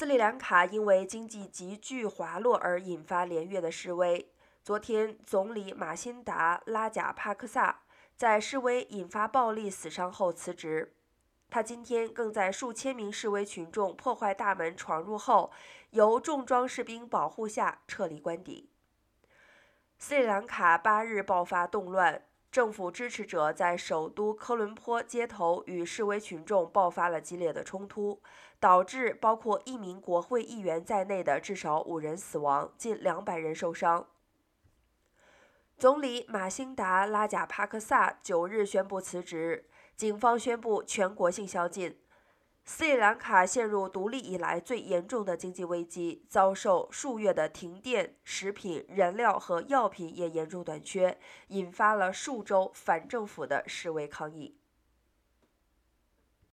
斯里兰卡因为经济急剧滑落而引发连月的示威。昨天，总理马辛达拉贾帕克萨在示威引发暴力死伤后辞职。他今天更在数千名示威群众破坏大门闯入后，由重装士兵保护下撤离官邸。斯里兰卡八日爆发动乱。政府支持者在首都科伦坡街头与示威群众爆发了激烈的冲突，导致包括一名国会议员在内的至少五人死亡，近两百人受伤。总理马辛达拉贾帕克萨九日宣布辞职，警方宣布全国性宵禁。斯里兰卡陷入独立以来最严重的经济危机，遭受数月的停电，食品、燃料和药品也严重短缺，引发了数周反政府的示威抗议。